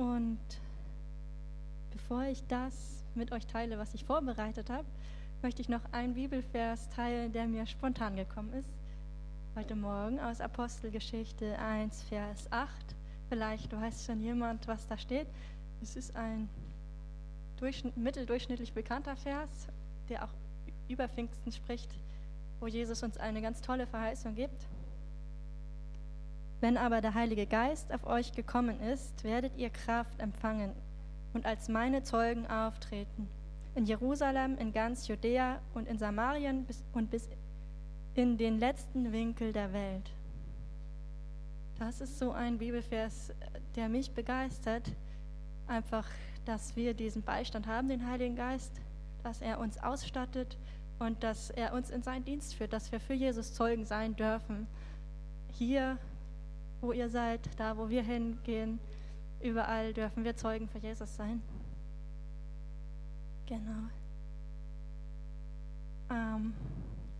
Und bevor ich das mit euch teile, was ich vorbereitet habe, möchte ich noch einen Bibelvers teilen, der mir spontan gekommen ist. Heute Morgen aus Apostelgeschichte 1, Vers 8. Vielleicht weiß schon jemand, was da steht. Es ist ein mitteldurchschnittlich bekannter Vers, der auch über Pfingsten spricht, wo Jesus uns eine ganz tolle Verheißung gibt. Wenn aber der Heilige Geist auf euch gekommen ist, werdet ihr Kraft empfangen und als meine Zeugen auftreten. In Jerusalem, in ganz Judäa und in Samarien bis, und bis in den letzten Winkel der Welt. Das ist so ein Bibelvers, der mich begeistert. Einfach, dass wir diesen Beistand haben, den Heiligen Geist, dass er uns ausstattet und dass er uns in seinen Dienst führt, dass wir für Jesus Zeugen sein dürfen. Hier wo ihr seid, da wo wir hingehen, überall dürfen wir Zeugen für Jesus sein. Genau. Ähm,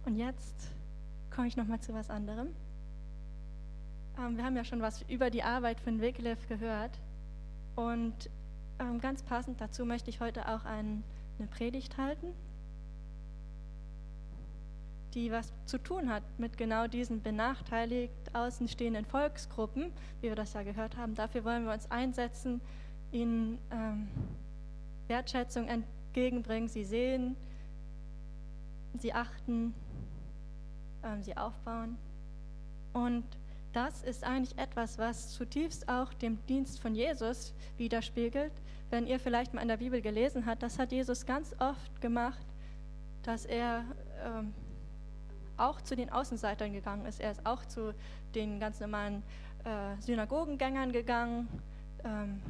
und jetzt komme ich nochmal zu was anderem. Ähm, wir haben ja schon was über die Arbeit von Wycliffe gehört. Und ähm, ganz passend dazu möchte ich heute auch ein, eine Predigt halten die was zu tun hat mit genau diesen benachteiligt außenstehenden Volksgruppen, wie wir das ja gehört haben. Dafür wollen wir uns einsetzen, ihnen ähm, Wertschätzung entgegenbringen, sie sehen, sie achten, ähm, sie aufbauen. Und das ist eigentlich etwas, was zutiefst auch dem Dienst von Jesus widerspiegelt. Wenn ihr vielleicht mal in der Bibel gelesen habt, das hat Jesus ganz oft gemacht, dass er ähm, auch zu den Außenseitern gegangen ist. Er ist auch zu den ganz normalen äh, Synagogengängern gegangen, ähm,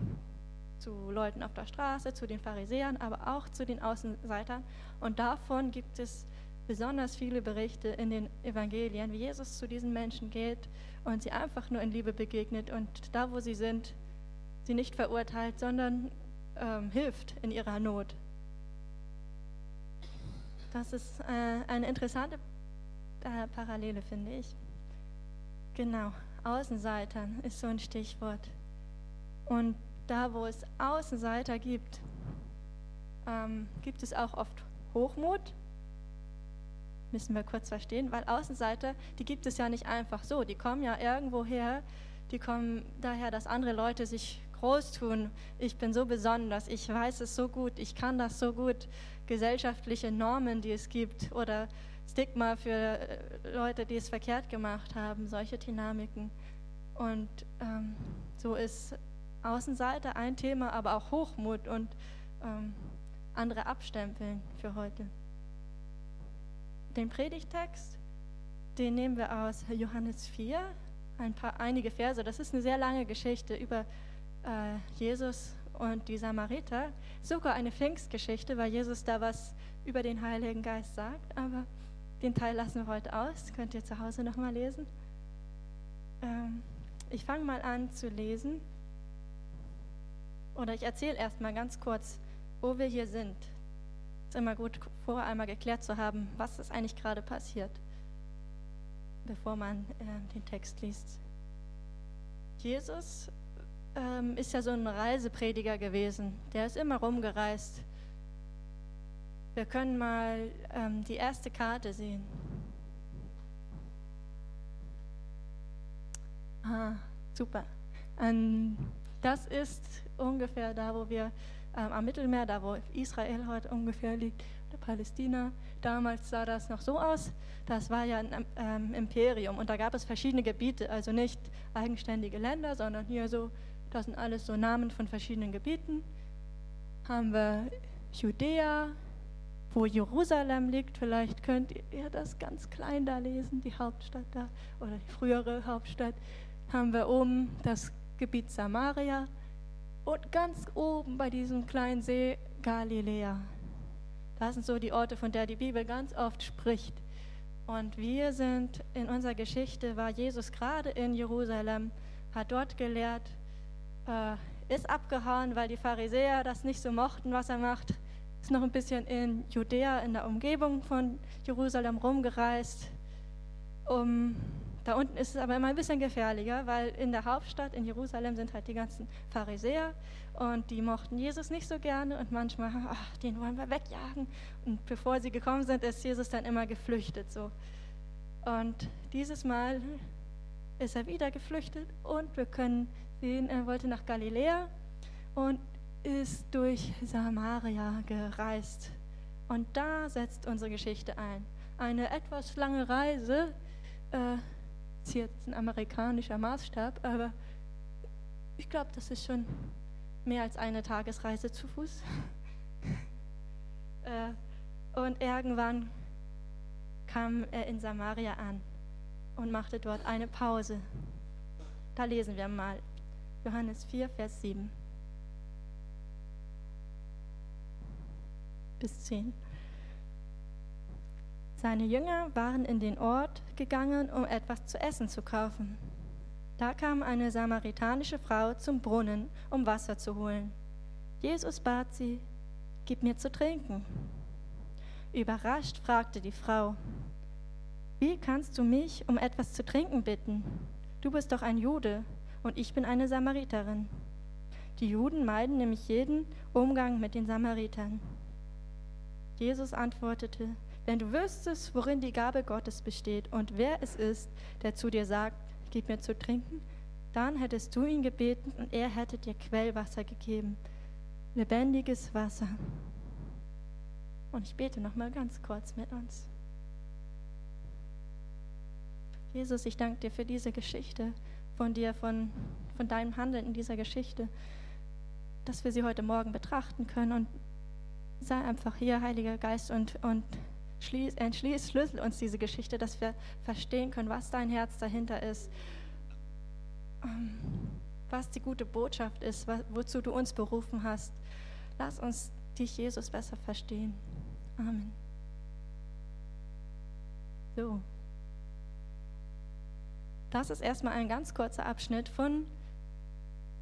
zu Leuten auf der Straße, zu den Pharisäern, aber auch zu den Außenseitern. Und davon gibt es besonders viele Berichte in den Evangelien, wie Jesus zu diesen Menschen geht und sie einfach nur in Liebe begegnet und da, wo sie sind, sie nicht verurteilt, sondern ähm, hilft in ihrer Not. Das ist äh, eine interessante äh, Parallele, finde ich. Genau, Außenseitern ist so ein Stichwort. Und da, wo es Außenseiter gibt, ähm, gibt es auch oft Hochmut. Müssen wir kurz verstehen, weil Außenseiter, die gibt es ja nicht einfach so. Die kommen ja irgendwo her, die kommen daher, dass andere Leute sich groß tun. Ich bin so besonders, ich weiß es so gut, ich kann das so gut. Gesellschaftliche Normen, die es gibt oder Stigma für äh, Leute, die es verkehrt gemacht haben, solche Dynamiken. Und ähm, so ist Außenseite ein Thema, aber auch Hochmut und ähm, andere Abstempeln für heute. Den Predigtext, den nehmen wir aus Johannes 4, ein paar, einige Verse. Das ist eine sehr lange Geschichte über äh, Jesus und die Samariter. Sogar eine Pfingstgeschichte, weil Jesus da was über den Heiligen Geist sagt. Aber den Teil lassen wir heute aus, könnt ihr zu Hause nochmal lesen. Ähm, ich fange mal an zu lesen. Oder ich erzähle erst mal ganz kurz, wo wir hier sind. Es ist immer gut, vorher einmal geklärt zu haben, was ist eigentlich gerade passiert, bevor man äh, den Text liest. Jesus ähm, ist ja so ein Reiseprediger gewesen. Der ist immer rumgereist wir können mal ähm, die erste Karte sehen. Ah, super. Ähm, das ist ungefähr da, wo wir ähm, am Mittelmeer, da wo Israel heute ungefähr liegt, oder Palästina. Damals sah das noch so aus. Das war ja ein ähm, Imperium und da gab es verschiedene Gebiete, also nicht eigenständige Länder, sondern hier so, das sind alles so Namen von verschiedenen Gebieten. Haben wir Judäa, wo Jerusalem liegt. Vielleicht könnt ihr das ganz klein da lesen, die Hauptstadt da oder die frühere Hauptstadt. Haben wir oben das Gebiet Samaria und ganz oben bei diesem kleinen See Galiläa. Das sind so die Orte, von der die Bibel ganz oft spricht. Und wir sind in unserer Geschichte, war Jesus gerade in Jerusalem, hat dort gelehrt, äh, ist abgehauen, weil die Pharisäer das nicht so mochten, was er macht ist noch ein bisschen in Judäa, in der Umgebung von Jerusalem rumgereist, um da unten ist es aber immer ein bisschen gefährlicher, weil in der Hauptstadt, in Jerusalem, sind halt die ganzen Pharisäer und die mochten Jesus nicht so gerne und manchmal, ach, den wollen wir wegjagen. Und bevor sie gekommen sind, ist Jesus dann immer geflüchtet. So. Und dieses Mal ist er wieder geflüchtet und wir können sehen, er wollte nach Galiläa und ist durch Samaria gereist. Und da setzt unsere Geschichte ein. Eine etwas lange Reise, äh, ist jetzt ein amerikanischer Maßstab, aber ich glaube, das ist schon mehr als eine Tagesreise zu Fuß. äh, und irgendwann kam er in Samaria an und machte dort eine Pause. Da lesen wir mal Johannes 4, Vers 7 bis 10. Seine Jünger waren in den Ort gegangen, um etwas zu essen zu kaufen. Da kam eine samaritanische Frau zum Brunnen, um Wasser zu holen. Jesus bat sie, Gib mir zu trinken. Überrascht fragte die Frau, Wie kannst du mich um etwas zu trinken bitten? Du bist doch ein Jude und ich bin eine Samariterin. Die Juden meiden nämlich jeden Umgang mit den Samaritern. Jesus antwortete, wenn du wüsstest, worin die Gabe Gottes besteht und wer es ist, der zu dir sagt, gib mir zu trinken, dann hättest du ihn gebeten und er hätte dir Quellwasser gegeben, lebendiges Wasser. Und ich bete noch mal ganz kurz mit uns. Jesus, ich danke dir für diese Geschichte von dir, von, von deinem Handeln in dieser Geschichte, dass wir sie heute Morgen betrachten können und sei einfach hier, Heiliger Geist, und, und schließ, entschließ, schlüssel uns diese Geschichte, dass wir verstehen können, was dein Herz dahinter ist, ähm, was die gute Botschaft ist, wozu du uns berufen hast. Lass uns dich, Jesus, besser verstehen. Amen. So. Das ist erstmal ein ganz kurzer Abschnitt von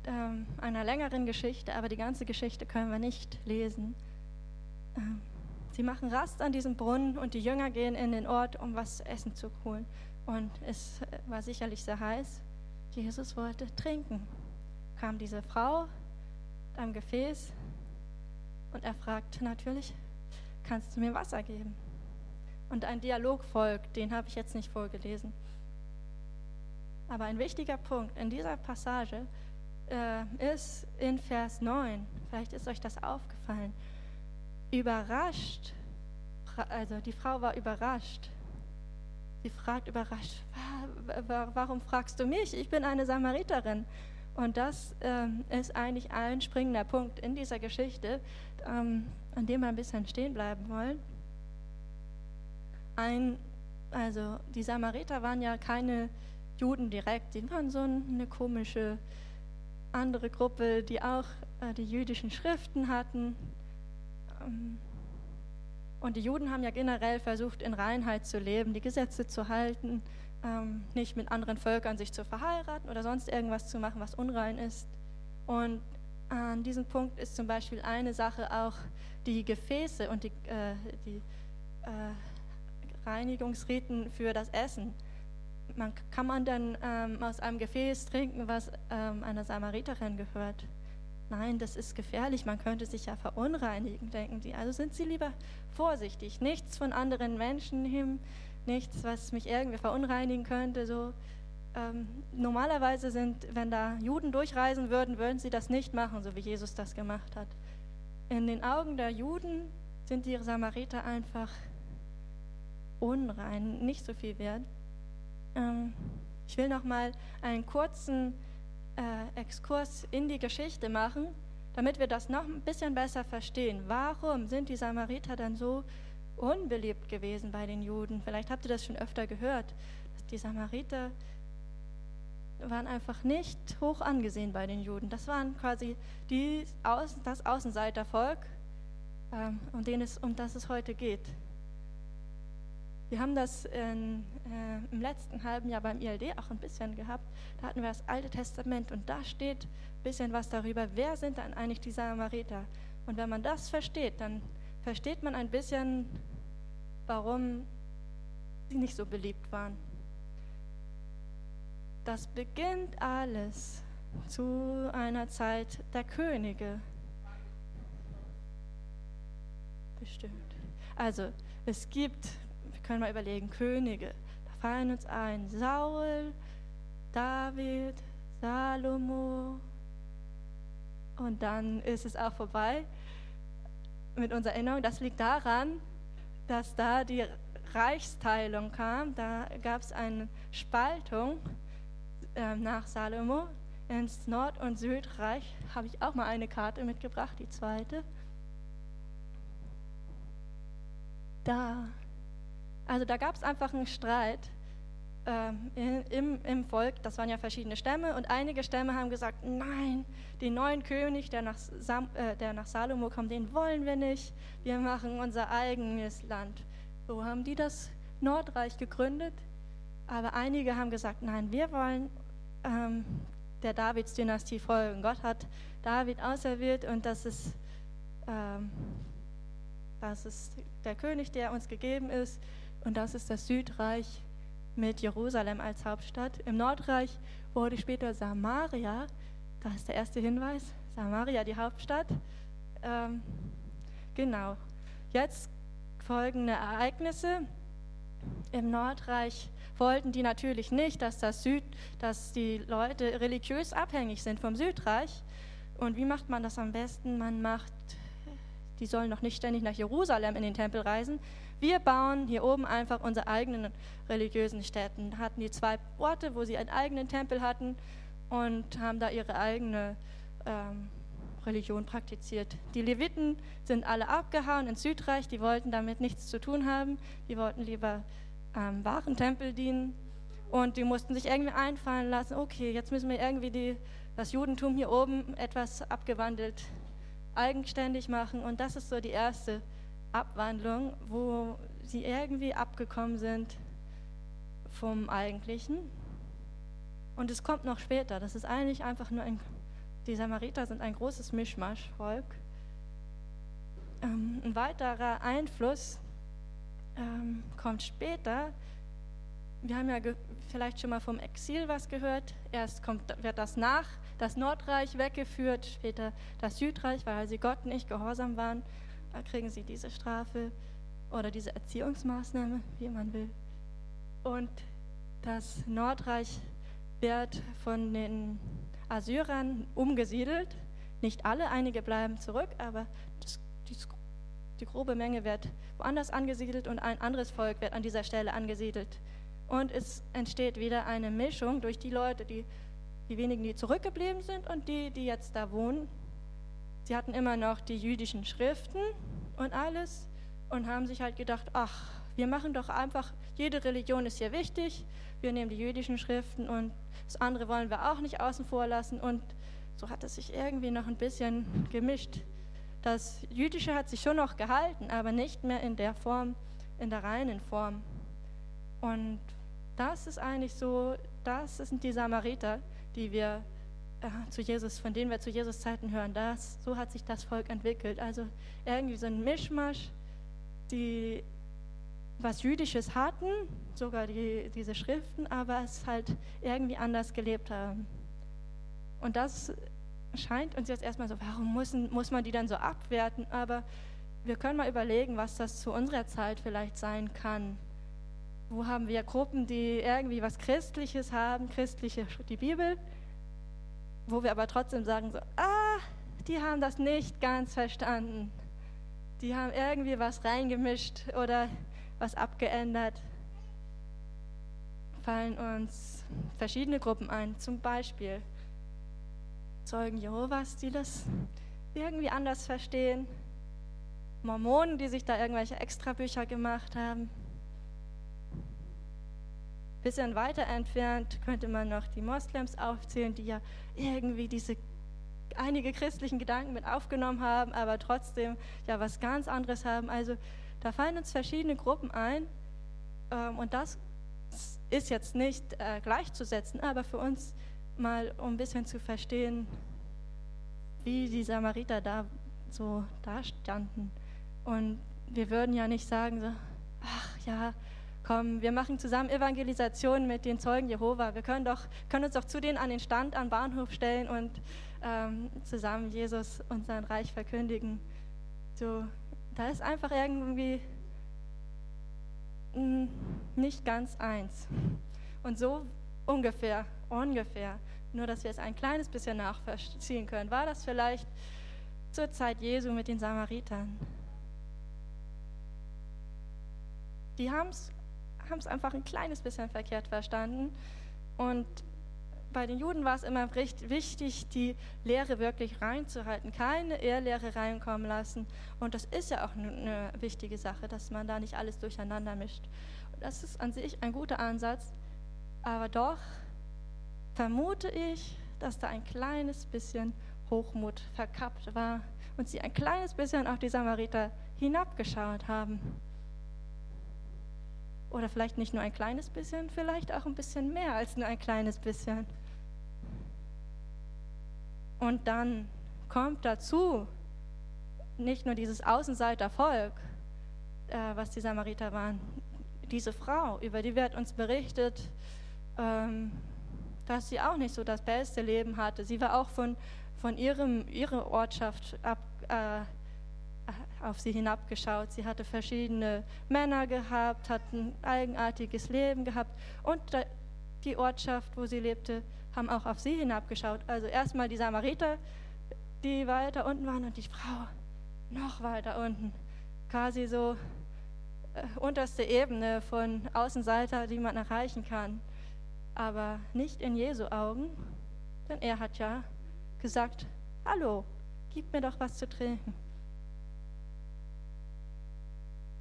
ähm, einer längeren Geschichte, aber die ganze Geschichte können wir nicht lesen. Ähm, sie machen Rast an diesem Brunnen und die Jünger gehen in den Ort, um was zu essen zu holen. Und es war sicherlich sehr heiß. Jesus wollte trinken. Kam diese Frau am Gefäß und er fragt natürlich, kannst du mir Wasser geben? Und ein Dialog folgt, den habe ich jetzt nicht vorgelesen. Aber ein wichtiger Punkt in dieser Passage äh, ist in Vers 9, vielleicht ist euch das aufgefallen, überrascht, also die Frau war überrascht. Sie fragt überrascht, warum fragst du mich? Ich bin eine Samariterin. Und das ähm, ist eigentlich ein springender Punkt in dieser Geschichte, ähm, an dem wir ein bisschen stehen bleiben wollen. Ein, also die Samariter waren ja keine Juden direkt, die waren so eine komische andere Gruppe, die auch äh, die jüdischen Schriften hatten. Ähm, und die Juden haben ja generell versucht, in Reinheit zu leben, die Gesetze zu halten, ähm, nicht mit anderen Völkern sich zu verheiraten oder sonst irgendwas zu machen, was unrein ist. Und an diesem Punkt ist zum Beispiel eine Sache auch die Gefäße und die, äh, die äh, Reinigungsriten für das Essen man, kann man dann ähm, aus einem Gefäß trinken, was ähm, einer Samariterin gehört? Nein, das ist gefährlich, man könnte sich ja verunreinigen, denken sie. Also sind sie lieber vorsichtig. Nichts von anderen Menschen hin, nichts, was mich irgendwie verunreinigen könnte. So, ähm, normalerweise sind, wenn da Juden durchreisen würden, würden sie das nicht machen, so wie Jesus das gemacht hat. In den Augen der Juden sind die Samariter einfach unrein, nicht so viel wert. Ähm, ich will noch mal einen kurzen äh, Exkurs in die Geschichte machen, damit wir das noch ein bisschen besser verstehen. Warum sind die Samariter dann so unbeliebt gewesen bei den Juden? Vielleicht habt ihr das schon öfter gehört. Dass die Samariter waren einfach nicht hoch angesehen bei den Juden. Das waren quasi die, das Außenseitervolk, ähm, um, den es, um das es heute geht. Wir haben das in, äh, im letzten halben Jahr beim ILD auch ein bisschen gehabt. Da hatten wir das Alte Testament und da steht ein bisschen was darüber, wer sind dann eigentlich die Samariter. Und wenn man das versteht, dann versteht man ein bisschen, warum sie nicht so beliebt waren. das beginnt alles zu einer Zeit der Könige. Bestimmt. Also, es gibt, können mal überlegen, Könige. Da fallen uns ein Saul, David, Salomo. Und dann ist es auch vorbei mit unserer Erinnerung. Das liegt daran, dass da die Reichsteilung kam. Da gab es eine Spaltung äh, nach Salomo ins Nord- und Südreich. Habe ich auch mal eine Karte mitgebracht, die zweite. Da. Also da gab es einfach einen Streit ähm, im, im Volk. Das waren ja verschiedene Stämme und einige Stämme haben gesagt, nein, den neuen König, der nach, Sam, äh, der nach Salomo kommt, den wollen wir nicht. Wir machen unser eigenes Land. So haben die das Nordreich gegründet. Aber einige haben gesagt, nein, wir wollen ähm, der Davids-Dynastie folgen. Gott hat David auserwählt und das ist, ähm, das ist der König, der uns gegeben ist. Und das ist das Südreich mit Jerusalem als Hauptstadt. Im Nordreich wurde später Samaria, das ist der erste Hinweis, Samaria die Hauptstadt. Ähm, genau. Jetzt folgende Ereignisse. Im Nordreich wollten die natürlich nicht, dass, das Süd, dass die Leute religiös abhängig sind vom Südreich. Und wie macht man das am besten? Man macht, die sollen noch nicht ständig nach Jerusalem in den Tempel reisen. Wir bauen hier oben einfach unsere eigenen religiösen Städten. Hatten die zwei Orte, wo sie einen eigenen Tempel hatten und haben da ihre eigene ähm, Religion praktiziert. Die Leviten sind alle abgehauen ins Südreich, die wollten damit nichts zu tun haben, die wollten lieber ähm, wahren Tempel dienen und die mussten sich irgendwie einfallen lassen, okay, jetzt müssen wir irgendwie die, das Judentum hier oben etwas abgewandelt, eigenständig machen und das ist so die erste Abwandlung, wo sie irgendwie abgekommen sind vom Eigentlichen. Und es kommt noch später. Das ist eigentlich einfach nur ein, die Samariter sind ein großes Mischmaschvolk. Ähm, ein weiterer Einfluss ähm, kommt später. Wir haben ja vielleicht schon mal vom Exil was gehört. Erst kommt, wird das nach, das Nordreich weggeführt, später das Südreich, weil sie Gott nicht gehorsam waren. Da kriegen sie diese Strafe oder diese Erziehungsmaßnahme, wie man will. Und das Nordreich wird von den Assyrern umgesiedelt. Nicht alle, einige bleiben zurück, aber das, die, die grobe Menge wird woanders angesiedelt und ein anderes Volk wird an dieser Stelle angesiedelt. Und es entsteht wieder eine Mischung durch die Leute, die, die wenigen, die zurückgeblieben sind und die, die jetzt da wohnen. Sie hatten immer noch die jüdischen Schriften und alles und haben sich halt gedacht, ach, wir machen doch einfach, jede Religion ist hier wichtig, wir nehmen die jüdischen Schriften und das andere wollen wir auch nicht außen vor lassen. Und so hat es sich irgendwie noch ein bisschen gemischt. Das Jüdische hat sich schon noch gehalten, aber nicht mehr in der Form, in der reinen Form. Und das ist eigentlich so, das sind die Samariter, die wir äh, zu Jesus, von denen wir zu Jesus Zeiten hören. Das, so hat sich das Volk entwickelt. Also irgendwie so ein Mischmasch, die was Jüdisches hatten, sogar die, diese Schriften, aber es halt irgendwie anders gelebt haben. Und das scheint uns jetzt erstmal so, warum müssen, muss man die dann so abwerten? Aber wir können mal überlegen, was das zu unserer Zeit vielleicht sein kann. Wo haben wir Gruppen, die irgendwie was Christliches haben, christliche, die Bibel, wo wir aber trotzdem sagen so, ah, die haben das nicht ganz verstanden. Die haben irgendwie was reingemischt oder was abgeändert. Fallen uns verschiedene Gruppen ein, zum Beispiel Zeugen Jehovas, die das irgendwie anders verstehen, Mormonen, die sich da irgendwelche Extrabücher gemacht haben. Bisschen weiter entfernt könnte man noch die Moslems aufzählen, die ja irgendwie diese einige christlichen Gedanken mit aufgenommen haben, aber trotzdem ja was ganz anderes haben. Also da fallen uns verschiedene Gruppen ein ähm, und das ist jetzt nicht äh, gleichzusetzen, aber für uns mal, um ein bisschen zu verstehen, wie die Samariter da so dastanden. Und wir würden ja nicht sagen, so, ach ja, komm, wir machen zusammen Evangelisation mit den Zeugen Jehova. Wir können, doch, können uns doch zu denen an den Stand am Bahnhof stellen und ähm, zusammen Jesus und sein Reich verkündigen. So, da ist einfach irgendwie nicht ganz eins. Und so ungefähr, ungefähr, nur dass wir es ein kleines bisschen nachvollziehen können, war das vielleicht zur Zeit Jesu mit den Samaritern. Die haben es einfach ein kleines bisschen verkehrt verstanden und bei den Juden war es immer wichtig, die Lehre wirklich reinzuhalten, keine Ehrlehre reinkommen lassen. Und das ist ja auch eine wichtige Sache, dass man da nicht alles durcheinander mischt. Das ist an sich ein guter Ansatz, aber doch vermute ich, dass da ein kleines bisschen Hochmut verkappt war und sie ein kleines bisschen auf die Samariter hinabgeschaut haben. Oder vielleicht nicht nur ein kleines bisschen, vielleicht auch ein bisschen mehr als nur ein kleines bisschen. Und dann kommt dazu nicht nur dieses Außenseitervolk, äh, was die Samariter waren, diese Frau, über die wird uns berichtet, ähm, dass sie auch nicht so das beste Leben hatte. Sie war auch von, von ihrem, ihrer Ortschaft ab, äh, auf sie hinabgeschaut. Sie hatte verschiedene Männer gehabt, hat ein eigenartiges Leben gehabt und die Ortschaft, wo sie lebte, haben auch auf sie hinabgeschaut. Also erstmal die Samariter, die weiter unten waren und die Frau noch weiter unten. Quasi so äh, unterste Ebene von Außenseiter, die man erreichen kann. Aber nicht in Jesu Augen, denn er hat ja gesagt, hallo, gib mir doch was zu trinken.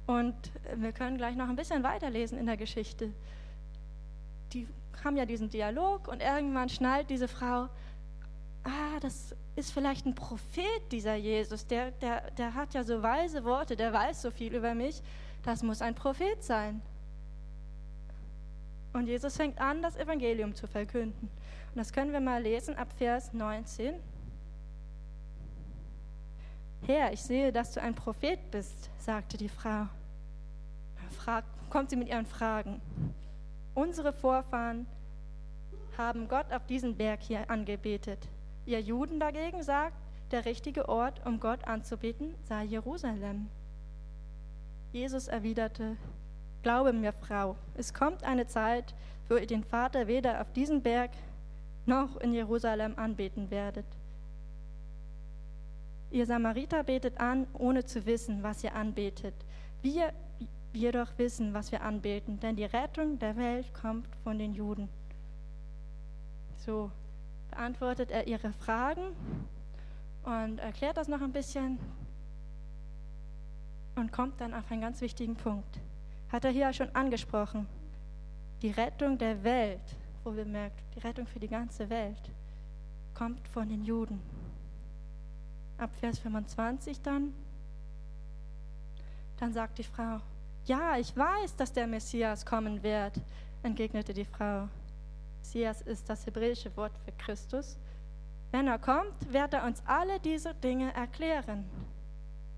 Und wir können gleich noch ein bisschen weiterlesen in der Geschichte. Die haben ja diesen Dialog und irgendwann schnallt diese Frau, ah, das ist vielleicht ein Prophet, dieser Jesus, der, der, der hat ja so weise Worte, der weiß so viel über mich, das muss ein Prophet sein. Und Jesus fängt an, das Evangelium zu verkünden. Und das können wir mal lesen ab Vers 19. Herr, ich sehe, dass du ein Prophet bist, sagte die Frau fragt, kommt sie mit ihren Fragen. Unsere Vorfahren haben Gott auf diesem Berg hier angebetet. Ihr Juden dagegen sagt, der richtige Ort, um Gott anzubeten, sei Jerusalem. Jesus erwiderte, Glaube mir, Frau, es kommt eine Zeit, wo ihr den Vater weder auf diesem Berg noch in Jerusalem anbeten werdet. Ihr Samariter betet an, ohne zu wissen, was ihr anbetet. Wir wir doch wissen, was wir anbeten, denn die Rettung der Welt kommt von den Juden. So beantwortet er ihre Fragen und erklärt das noch ein bisschen und kommt dann auf einen ganz wichtigen Punkt. Hat er hier schon angesprochen. Die Rettung der Welt, wo wir merken, die Rettung für die ganze Welt, kommt von den Juden. Ab Vers 25 dann, dann sagt die Frau, ja, ich weiß, dass der Messias kommen wird, entgegnete die Frau. Messias ist das hebräische Wort für Christus. Wenn er kommt, wird er uns alle diese Dinge erklären.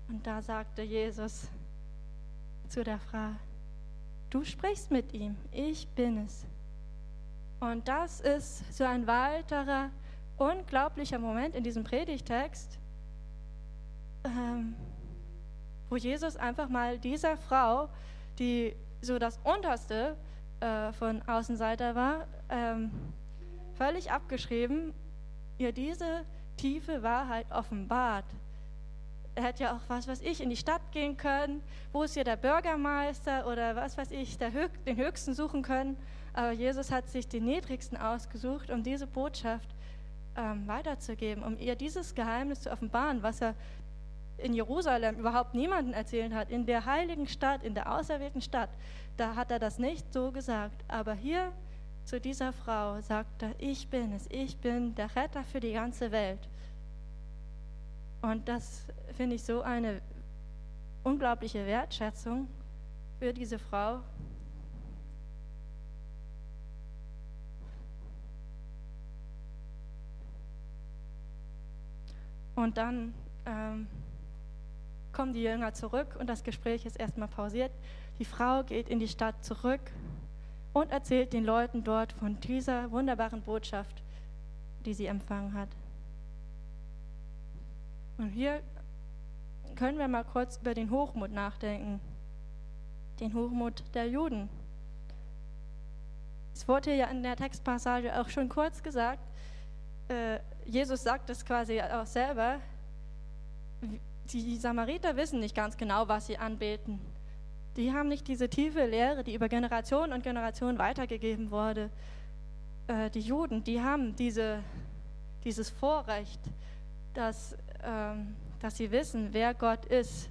Und da sagte Jesus zu der Frau, du sprichst mit ihm, ich bin es. Und das ist so ein weiterer unglaublicher Moment in diesem Predigtext, ähm, wo Jesus einfach mal dieser Frau, die so das Unterste äh, von Außenseiter war, ähm, völlig abgeschrieben, ihr diese tiefe Wahrheit offenbart. Er hätte ja auch, was weiß ich, in die Stadt gehen können, wo ist hier der Bürgermeister oder was weiß ich, Höch den Höchsten suchen können. Aber Jesus hat sich den Niedrigsten ausgesucht, um diese Botschaft ähm, weiterzugeben, um ihr dieses Geheimnis zu offenbaren, was er in Jerusalem überhaupt niemanden erzählen hat, in der heiligen Stadt, in der auserwählten Stadt, da hat er das nicht so gesagt. Aber hier zu dieser Frau sagt er, ich bin es, ich bin der Retter für die ganze Welt. Und das finde ich so eine unglaubliche Wertschätzung für diese Frau. Und dann ähm, kommen die Jünger zurück und das Gespräch ist erstmal pausiert. Die Frau geht in die Stadt zurück und erzählt den Leuten dort von dieser wunderbaren Botschaft, die sie empfangen hat. Und hier können wir mal kurz über den Hochmut nachdenken. Den Hochmut der Juden. Es wurde ja in der Textpassage auch schon kurz gesagt, äh, Jesus sagt es quasi auch selber, die Samariter wissen nicht ganz genau, was sie anbeten. Die haben nicht diese tiefe Lehre, die über Generationen und Generationen weitergegeben wurde. Äh, die Juden, die haben diese, dieses Vorrecht, dass, ähm, dass sie wissen, wer Gott ist,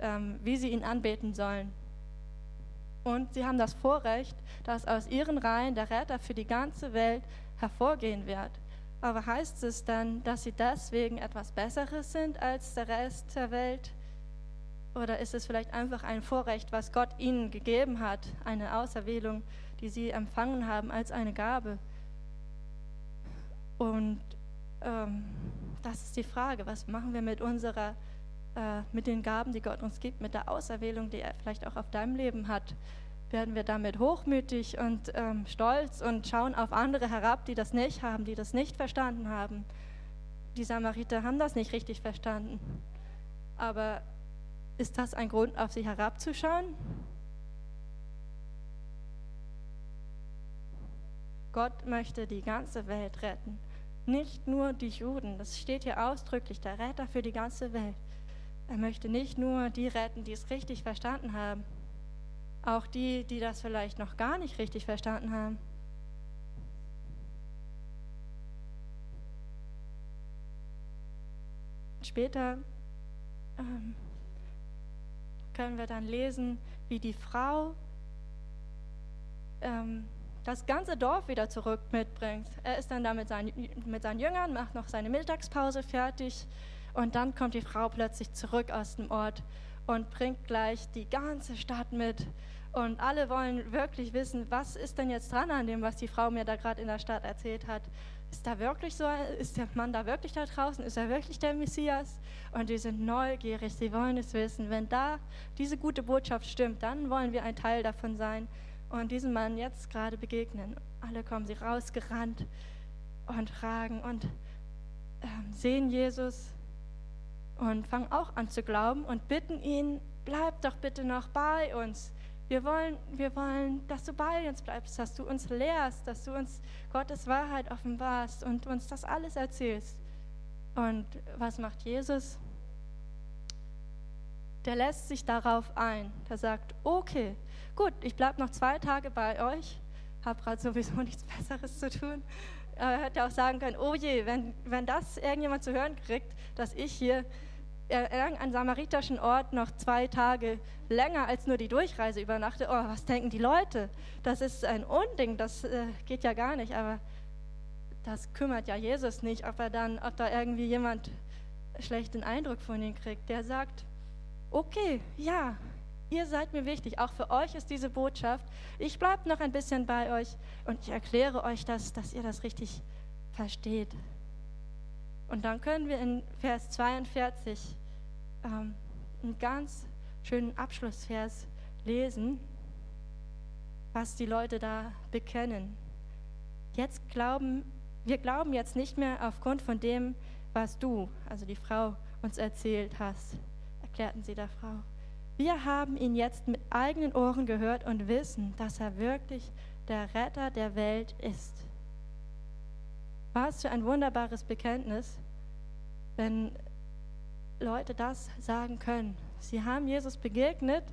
ähm, wie sie ihn anbeten sollen. Und sie haben das Vorrecht, dass aus ihren Reihen der Retter für die ganze Welt hervorgehen wird. Aber heißt es dann, dass sie deswegen etwas Besseres sind als der Rest der Welt? Oder ist es vielleicht einfach ein Vorrecht, was Gott ihnen gegeben hat, eine Auserwählung, die sie empfangen haben als eine Gabe? Und ähm, das ist die Frage, was machen wir mit unserer, äh, mit den Gaben, die Gott uns gibt, mit der Auserwählung, die er vielleicht auch auf deinem Leben hat? Werden wir damit hochmütig und ähm, stolz und schauen auf andere herab, die das nicht haben, die das nicht verstanden haben. Die Samariter haben das nicht richtig verstanden. Aber ist das ein Grund, auf sie herabzuschauen? Gott möchte die ganze Welt retten, nicht nur die Juden. Das steht hier ausdrücklich, der Retter für die ganze Welt. Er möchte nicht nur die retten, die es richtig verstanden haben, auch die, die das vielleicht noch gar nicht richtig verstanden haben. Später ähm, können wir dann lesen, wie die Frau ähm, das ganze Dorf wieder zurück mitbringt. Er ist dann da mit seinen, mit seinen Jüngern, macht noch seine Mittagspause fertig und dann kommt die Frau plötzlich zurück aus dem Ort und bringt gleich die ganze Stadt mit. Und alle wollen wirklich wissen, was ist denn jetzt dran an dem, was die Frau mir da gerade in der Stadt erzählt hat. Ist da wirklich so, ist der Mann da wirklich da draußen? Ist er wirklich der Messias? Und die sind neugierig, sie wollen es wissen. Wenn da diese gute Botschaft stimmt, dann wollen wir ein Teil davon sein und diesem Mann jetzt gerade begegnen. Alle kommen sie rausgerannt und fragen und äh, sehen Jesus und fangen auch an zu glauben und bitten ihn, bleib doch bitte noch bei uns. Wir wollen, wir wollen, dass du bei uns bleibst, dass du uns lehrst, dass du uns Gottes Wahrheit offenbarst und uns das alles erzählst. Und was macht Jesus? Der lässt sich darauf ein. Der sagt, okay, gut, ich bleibe noch zwei Tage bei euch, habe gerade sowieso nichts Besseres zu tun. Er hätte auch sagen können, oh je, wenn, wenn das irgendjemand zu hören kriegt, dass ich hier irgendeinen samariterischen Ort noch zwei Tage länger als nur die Durchreise übernachte, oh, was denken die Leute? Das ist ein Unding, das äh, geht ja gar nicht, aber das kümmert ja Jesus nicht, ob er dann, ob da irgendwie jemand schlechten Eindruck von ihm kriegt. Der sagt, okay, ja, ihr seid mir wichtig, auch für euch ist diese Botschaft. Ich bleibe noch ein bisschen bei euch und ich erkläre euch das, dass ihr das richtig versteht. Und dann können wir in Vers 42 ähm, einen ganz schönen Abschlussvers lesen, was die Leute da bekennen. Jetzt glauben, wir glauben jetzt nicht mehr aufgrund von dem, was du, also die Frau, uns erzählt hast, erklärten sie der Frau. Wir haben ihn jetzt mit eigenen Ohren gehört und wissen, dass er wirklich der Retter der Welt ist. Was für ein wunderbares Bekenntnis, wenn Leute das sagen können. Sie haben Jesus begegnet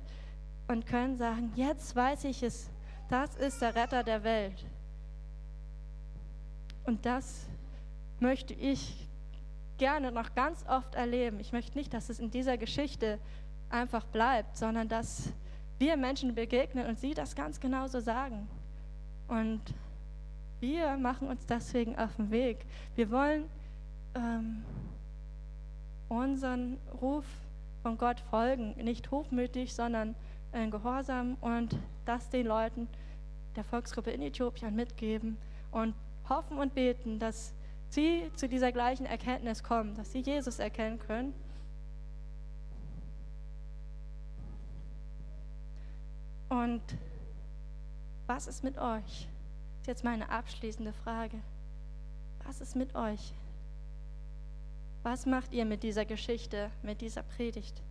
und können sagen, jetzt weiß ich es, das ist der Retter der Welt. Und das möchte ich gerne noch ganz oft erleben. Ich möchte nicht, dass es in dieser Geschichte einfach bleibt, sondern dass wir Menschen begegnen und sie das ganz genauso sagen. Und wir machen uns deswegen auf den Weg. Wir wollen ähm, unseren Ruf von Gott folgen, nicht hochmütig, sondern äh, gehorsam und das den Leuten der Volksgruppe in Äthiopien mitgeben und hoffen und beten, dass sie zu dieser gleichen Erkenntnis kommen, dass sie Jesus erkennen können. Und was ist mit euch? Das ist jetzt meine abschließende Frage. Was ist mit euch? Was macht ihr mit dieser Geschichte, mit dieser Predigt?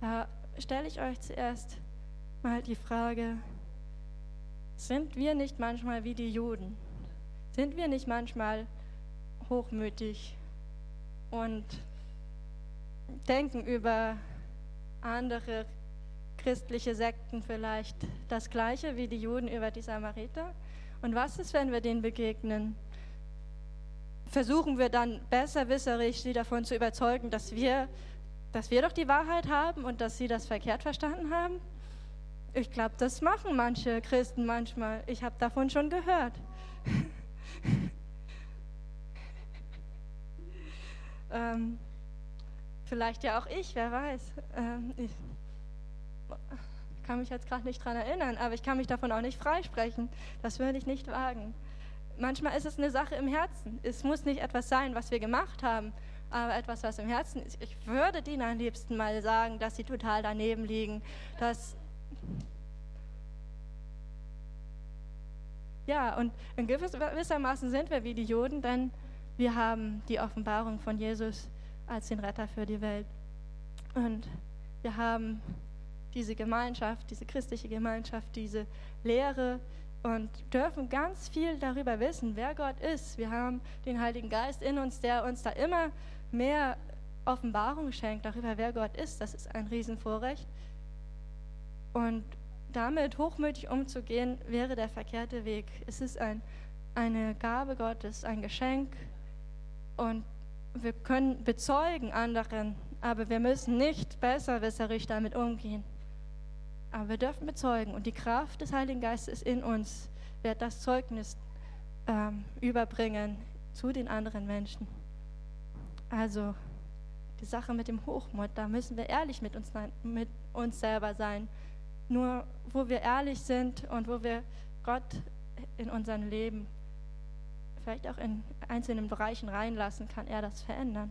Da stelle ich euch zuerst mal die Frage, sind wir nicht manchmal wie die Juden? Sind wir nicht manchmal hochmütig und denken über andere christliche Sekten vielleicht das gleiche wie die Juden über die Samariter? Und was ist, wenn wir denen begegnen? Versuchen wir dann besserwisserisch sie davon zu überzeugen, dass wir, dass wir doch die Wahrheit haben und dass sie das verkehrt verstanden haben? Ich glaube, das machen manche Christen manchmal. Ich habe davon schon gehört. ähm, vielleicht ja auch ich, wer weiß. Ähm, ich kann mich jetzt gerade nicht daran erinnern, aber ich kann mich davon auch nicht freisprechen. Das würde ich nicht wagen. Manchmal ist es eine Sache im Herzen. Es muss nicht etwas sein, was wir gemacht haben, aber etwas, was im Herzen ist. Ich würde denen am liebsten mal sagen, dass sie total daneben liegen, dass Ja, und in gewissermaßen sind wir wie die Juden, denn wir haben die Offenbarung von Jesus als den Retter für die Welt. Und wir haben diese Gemeinschaft, diese christliche Gemeinschaft, diese Lehre und dürfen ganz viel darüber wissen, wer Gott ist. Wir haben den Heiligen Geist in uns, der uns da immer mehr Offenbarung schenkt darüber, wer Gott ist. Das ist ein Riesenvorrecht. Und damit hochmütig umzugehen, wäre der verkehrte Weg. Es ist ein, eine Gabe Gottes, ein Geschenk und wir können bezeugen anderen, aber wir müssen nicht besserwisserisch damit umgehen. Aber wir dürfen bezeugen und die Kraft des Heiligen Geistes in uns wird das Zeugnis ähm, überbringen zu den anderen Menschen. Also die Sache mit dem Hochmut, da müssen wir ehrlich mit uns, mit uns selber sein. Nur wo wir ehrlich sind und wo wir Gott in unserem Leben vielleicht auch in einzelnen Bereichen reinlassen, kann er das verändern.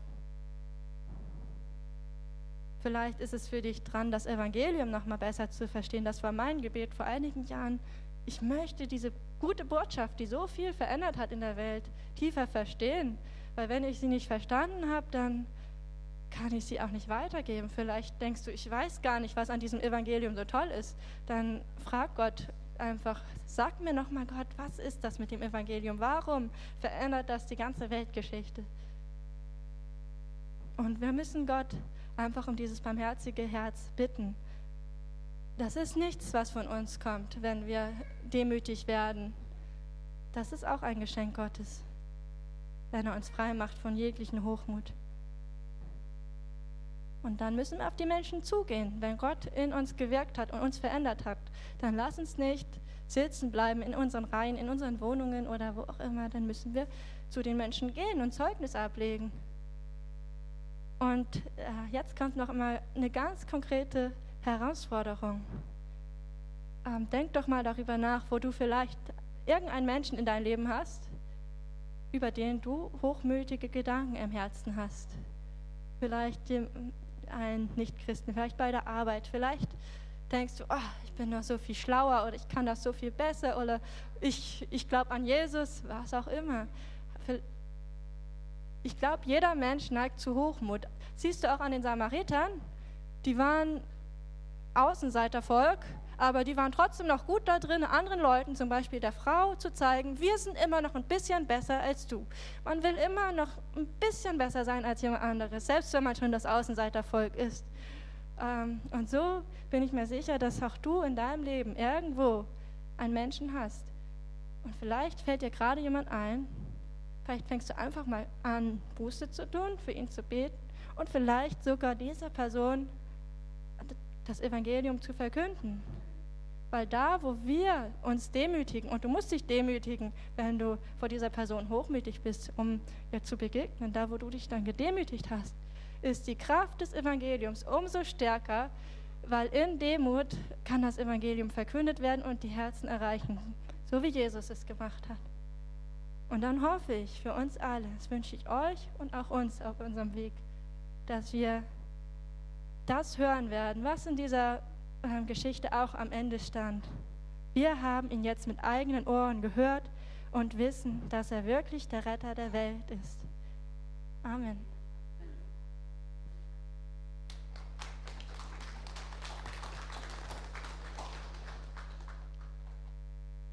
Vielleicht ist es für dich dran, das Evangelium noch mal besser zu verstehen. Das war mein Gebet vor einigen Jahren. Ich möchte diese gute Botschaft, die so viel verändert hat in der Welt, tiefer verstehen. Weil wenn ich sie nicht verstanden habe, dann kann ich sie auch nicht weitergeben. Vielleicht denkst du, ich weiß gar nicht, was an diesem Evangelium so toll ist. Dann frag Gott einfach, sag mir nochmal, Gott, was ist das mit dem Evangelium? Warum verändert das die ganze Weltgeschichte? Und wir müssen Gott einfach um dieses barmherzige Herz bitten. Das ist nichts, was von uns kommt, wenn wir demütig werden. Das ist auch ein Geschenk Gottes, wenn er uns frei macht von jeglichen Hochmut. Und dann müssen wir auf die Menschen zugehen. Wenn Gott in uns gewirkt hat und uns verändert hat, dann lass uns nicht sitzen bleiben in unseren Reihen, in unseren Wohnungen oder wo auch immer. Dann müssen wir zu den Menschen gehen und Zeugnis ablegen. Und äh, jetzt kommt noch mal eine ganz konkrete Herausforderung. Ähm, denk doch mal darüber nach, wo du vielleicht irgendeinen Menschen in deinem Leben hast, über den du hochmütige Gedanken im Herzen hast. Vielleicht dem, ein Nichtchristen, vielleicht bei der Arbeit, vielleicht denkst du, oh, ich bin noch so viel schlauer oder ich kann das so viel besser oder ich, ich glaube an Jesus, was auch immer. Ich glaube, jeder Mensch neigt zu Hochmut. Siehst du auch an den Samaritern, die waren Außenseitervolk, aber die waren trotzdem noch gut da drin, anderen Leuten, zum Beispiel der Frau, zu zeigen, wir sind immer noch ein bisschen besser als du. Man will immer noch ein bisschen besser sein als jemand anderes, selbst wenn man schon das Außenseitervolk ist. Ähm, und so bin ich mir sicher, dass auch du in deinem Leben irgendwo einen Menschen hast. Und vielleicht fällt dir gerade jemand ein, vielleicht fängst du einfach mal an, Buße zu tun, für ihn zu beten und vielleicht sogar dieser Person das Evangelium zu verkünden. Weil da, wo wir uns demütigen, und du musst dich demütigen, wenn du vor dieser Person hochmütig bist, um ihr zu begegnen, da, wo du dich dann gedemütigt hast, ist die Kraft des Evangeliums umso stärker, weil in Demut kann das Evangelium verkündet werden und die Herzen erreichen, so wie Jesus es gemacht hat. Und dann hoffe ich für uns alle, das wünsche ich euch und auch uns auf unserem Weg, dass wir das hören werden, was in dieser äh, Geschichte auch am Ende stand. Wir haben ihn jetzt mit eigenen Ohren gehört und wissen, dass er wirklich der Retter der Welt ist. Amen.